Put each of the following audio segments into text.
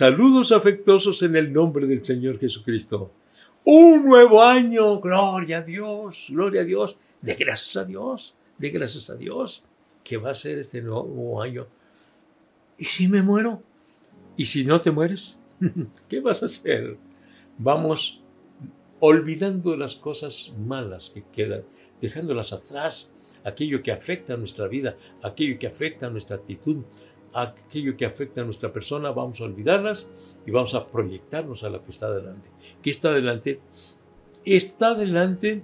Saludos afectuosos en el nombre del Señor Jesucristo. Un nuevo año, gloria a Dios, gloria a Dios, de gracias a Dios, de gracias a Dios, que va a ser este nuevo año. ¿Y si me muero? ¿Y si no te mueres? ¿Qué vas a hacer? Vamos olvidando las cosas malas que quedan, dejándolas atrás, aquello que afecta a nuestra vida, aquello que afecta a nuestra actitud, aquello que afecta a nuestra persona, vamos a olvidarlas y vamos a proyectarnos a lo que está adelante. ¿Qué está adelante? Está adelante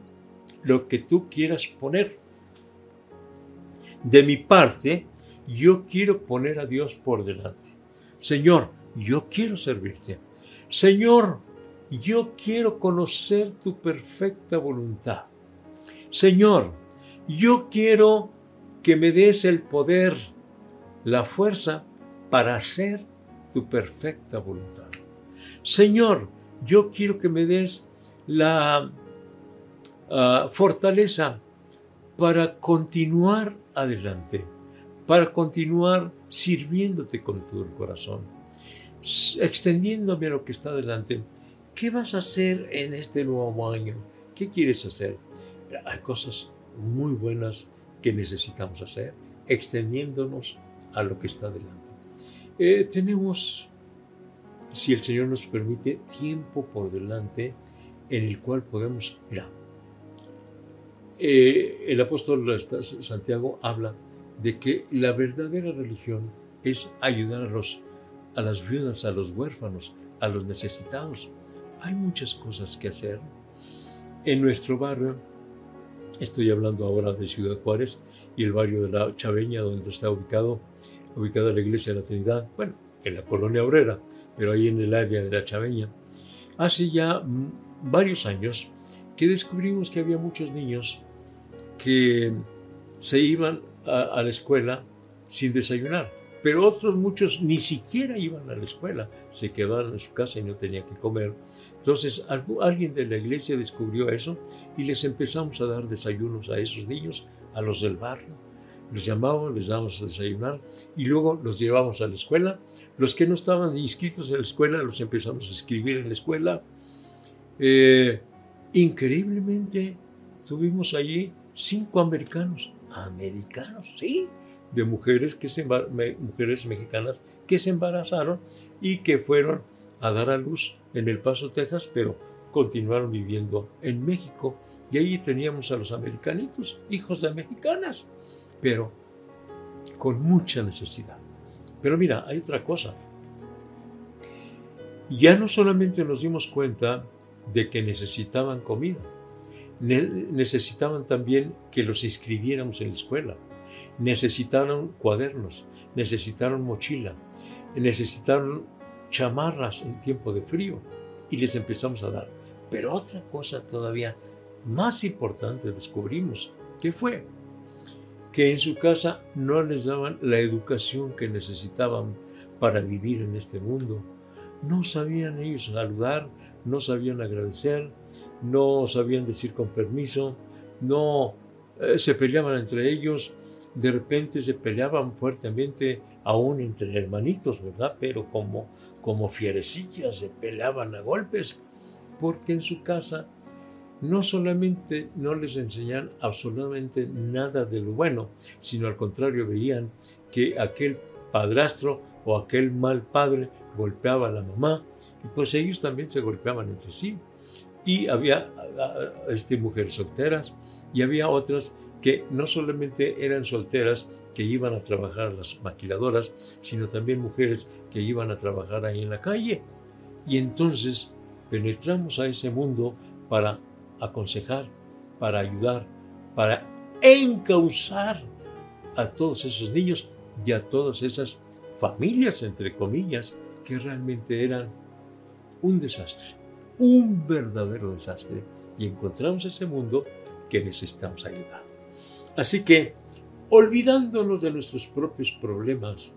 lo que tú quieras poner. De mi parte, yo quiero poner a Dios por delante. Señor, yo quiero servirte. Señor, yo quiero conocer tu perfecta voluntad. Señor, yo quiero que me des el poder, la fuerza para hacer tu perfecta voluntad. Señor, yo quiero que me des la ah, fortaleza para continuar adelante, para continuar sirviéndote con todo el corazón, extendiéndome a lo que está adelante. ¿Qué vas a hacer en este nuevo año? ¿Qué quieres hacer? Hay cosas muy buenas que necesitamos hacer, extendiéndonos a lo que está delante. Eh, tenemos, si el Señor nos permite, tiempo por delante en el cual podemos, mira, eh, el apóstol Santiago habla de que la verdadera religión es ayudar a, los, a las viudas, a los huérfanos, a los necesitados. Hay muchas cosas que hacer. En nuestro barrio Estoy hablando ahora de Ciudad Juárez y el barrio de la Chaveña, donde está ubicado, ubicada la iglesia de la Trinidad, bueno, en la colonia obrera, pero ahí en el área de la Chaveña. Hace ya varios años que descubrimos que había muchos niños que se iban a, la escuela sin desayunar, pero otros muchos ni siquiera iban a la escuela, se quedaban en su casa y no tenían que comer. Entonces alguien de la iglesia descubrió eso y les empezamos a dar desayunos a esos niños, a los del barrio. Los llamábamos, les dábamos a desayunar y luego los llevamos a la escuela. Los que no estaban inscritos en la escuela los empezamos a escribir en la escuela. Eh, increíblemente tuvimos allí cinco americanos, americanos, sí, de mujeres, que se, mujeres mexicanas que se embarazaron y que fueron a dar a luz en El Paso, Texas, pero continuaron viviendo en México. Y ahí teníamos a los americanitos, hijos de mexicanas, pero con mucha necesidad. Pero mira, hay otra cosa. Ya no solamente nos dimos cuenta de que necesitaban comida, necesitaban también que los inscribiéramos en la escuela, necesitaron cuadernos, necesitaron mochila, necesitaron chamarras en tiempo de frío y les empezamos a dar. Pero otra cosa todavía más importante descubrimos, que fue que en su casa no les daban la educación que necesitaban para vivir en este mundo. No sabían ellos saludar, no sabían agradecer, no sabían decir con permiso, no eh, se peleaban entre ellos, de repente se peleaban fuertemente aún entre hermanitos, ¿verdad? Pero como como fierecillas se peleaban a golpes, porque en su casa no solamente no les enseñan absolutamente nada de lo bueno, sino al contrario veían que aquel padrastro o aquel mal padre golpeaba a la mamá, y pues ellos también se golpeaban entre sí. Y había este, mujeres solteras y había otras que no solamente eran solteras, que iban a trabajar las maquiladoras, sino también mujeres que iban a trabajar ahí en la calle. Y entonces penetramos a ese mundo para aconsejar, para ayudar, para encauzar a todos esos niños y a todas esas familias, entre comillas, que realmente eran un desastre, un verdadero desastre. Y encontramos ese mundo que necesitamos ayudar. Así que olvidándonos de nuestros propios problemas,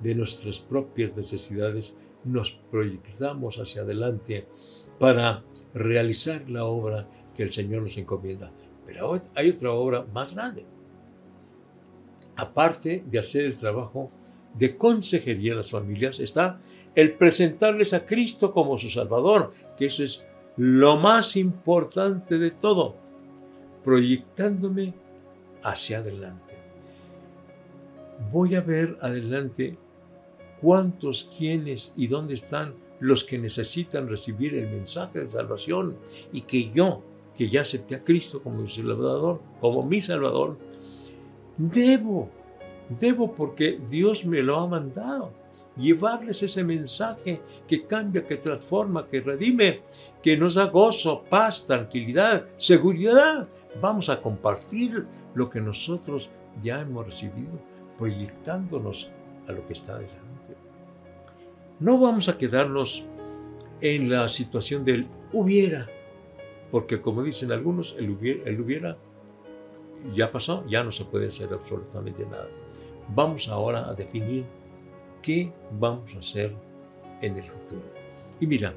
de nuestras propias necesidades, nos proyectamos hacia adelante para realizar la obra que el Señor nos encomienda. Pero hay otra obra más grande. Aparte de hacer el trabajo de consejería a las familias está el presentarles a Cristo como su Salvador, que eso es lo más importante de todo, proyectándome hacia adelante. Voy a ver adelante cuántos, quiénes y dónde están los que necesitan recibir el mensaje de salvación y que yo, que ya acepté a Cristo como mi Salvador, como mi Salvador, debo, debo porque Dios me lo ha mandado, llevarles ese mensaje que cambia, que transforma, que redime, que nos da gozo, paz, tranquilidad, seguridad. Vamos a compartir lo que nosotros ya hemos recibido, proyectándonos a lo que está adelante. No vamos a quedarnos en la situación del hubiera, porque como dicen algunos, el hubiera, ya pasó, ya no se puede hacer absolutamente nada. Vamos ahora a definir qué vamos a hacer en el futuro. Y mira,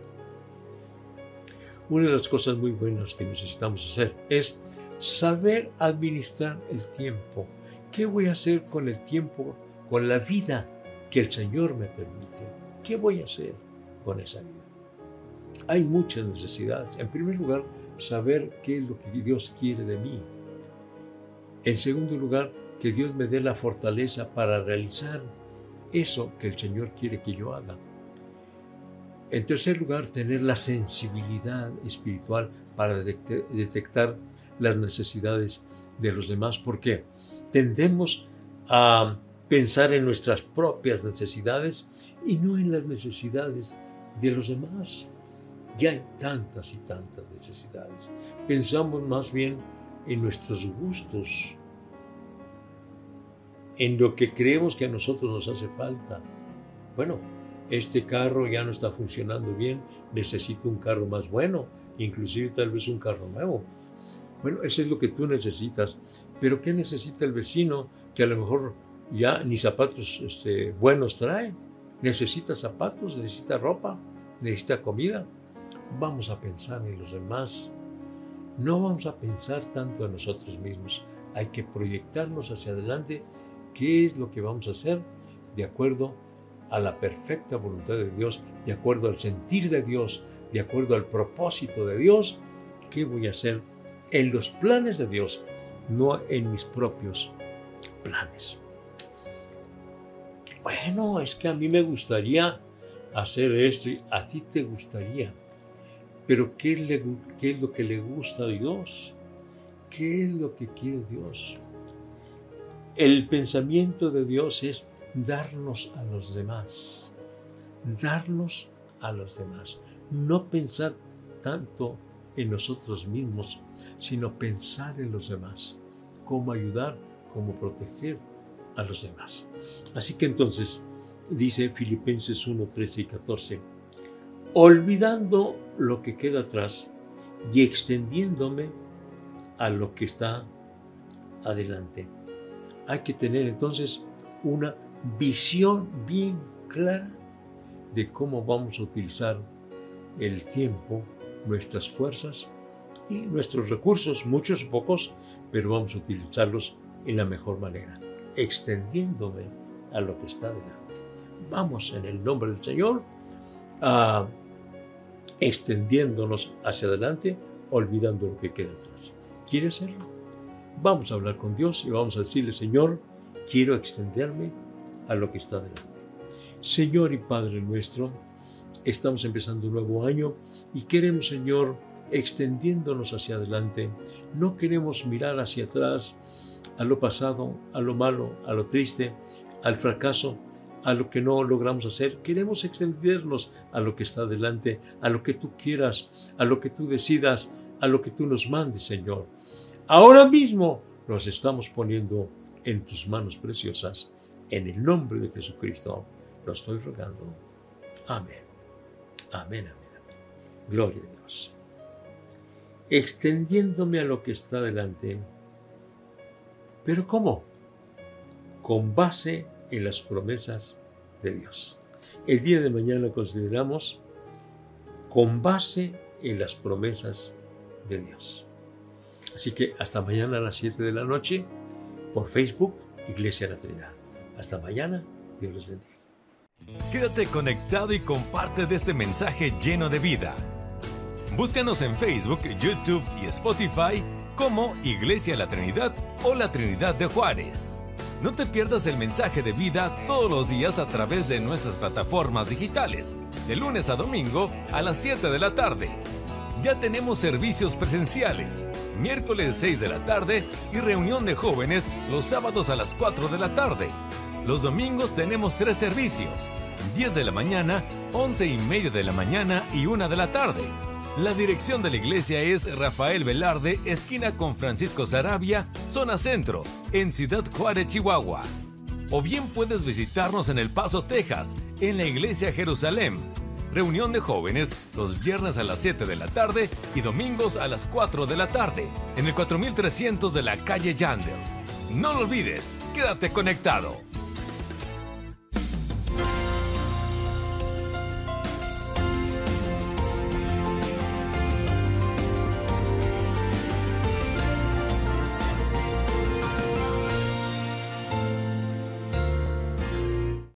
una de las cosas muy buenas que necesitamos hacer es saber administrar el tiempo. ¿Qué voy a hacer con el tiempo, con la vida que el Señor me permite? ¿Qué voy a hacer con esa vida? Hay muchas necesidades. En primer lugar, saber qué es lo que Dios quiere de mí. En segundo lugar, que Dios me dé la fortaleza para realizar eso que el Señor quiere que yo haga. En tercer lugar, tener la sensibilidad espiritual para detectar las necesidades de los demás, porque tendemos a pensar en nuestras propias necesidades y no en las necesidades de los demás. Ya hay tantas y tantas necesidades. Pensamos más bien en nuestros gustos, en lo que creemos que a nosotros nos hace falta. Bueno, este carro ya no está funcionando bien, necesito un carro más bueno, inclusive tal vez un carro nuevo. Bueno, eso es lo que tú necesitas. Pero ¿qué necesita el vecino que a lo mejor ya ni zapatos este, buenos trae. Necesita zapatos, necesita ropa, necesita comida. Vamos a pensar en los demás. No vamos a pensar tanto en nosotros mismos. Hay que proyectarnos hacia adelante qué es lo que vamos a hacer de acuerdo a la perfecta voluntad de Dios, de acuerdo al sentir de Dios, de acuerdo al propósito de Dios. ¿Qué voy a hacer en los planes de Dios, no en mis propios planes? bueno, es que a mí me gustaría hacer esto y a ti te gustaría. Pero ¿qué, es lo que le gusta a Dios? ¿Qué es lo que quiere Dios? El pensamiento de Dios es darnos a los demás, darnos a los demás. No pensar tanto en nosotros mismos, sino pensar en los demás, cómo ayudar, cómo proteger, a los demás. Así que entonces, dice Filipenses 1, 13 y 14, olvidando lo que queda atrás y extendiéndome a lo que está adelante. Hay que tener entonces una visión bien clara de cómo vamos a utilizar el tiempo, nuestras fuerzas y nuestros recursos, muchos o pocos, pero vamos a utilizarlos en la mejor manera extendiéndome a lo que está delante. Vamos en el nombre del Señor a extendiéndonos hacia adelante, olvidando lo que queda atrás. ¿Quiere hacerlo? Vamos a hablar con Dios y vamos a decirle, Señor, quiero extenderme a lo que está delante. Señor y Padre nuestro, estamos empezando un nuevo año y queremos, Señor, extendiéndonos hacia adelante. No queremos mirar hacia atrás a lo pasado, a lo malo, a lo triste, al fracaso, a lo que no logramos hacer. Queremos extendernos a lo que está delante, a lo que tú quieras, a lo que tú decidas, a lo que tú nos mandes, Señor. Ahora mismo nos estamos poniendo en tus manos preciosas. En el nombre de Jesucristo lo estoy rogando. Amén. Amén, amén, Gloria a Dios. Extendiéndome a lo que está delante ¿Pero cómo? Con base en las promesas de Dios. El día de mañana consideramos con base en las promesas de Dios. Así que hasta mañana a las 7 de la noche por Facebook, Iglesia La Trinidad. Hasta mañana Dios les bendiga. Quédate conectado y comparte de este mensaje lleno de vida. Búscanos en Facebook, YouTube y Spotify como Iglesia La Trinidad o La Trinidad de Juárez. No te pierdas el mensaje de vida todos los días a través de nuestras plataformas digitales, de lunes a domingo a las 7 de la tarde. Ya tenemos servicios presenciales, miércoles 6 de la tarde y reunión de jóvenes los sábados a las 4 de la tarde. Los domingos tenemos tres servicios, 10 de la mañana, 11 y media de la mañana y 1 de la tarde. La dirección de la iglesia es Rafael Velarde, esquina con Francisco Sarabia, zona centro, en Ciudad Juárez, Chihuahua. O bien puedes visitarnos en El Paso, Texas, en la iglesia Jerusalén. Reunión de jóvenes los viernes a las 7 de la tarde y domingos a las 4 de la tarde, en el 4300 de la calle Yandel. No lo olvides, quédate conectado.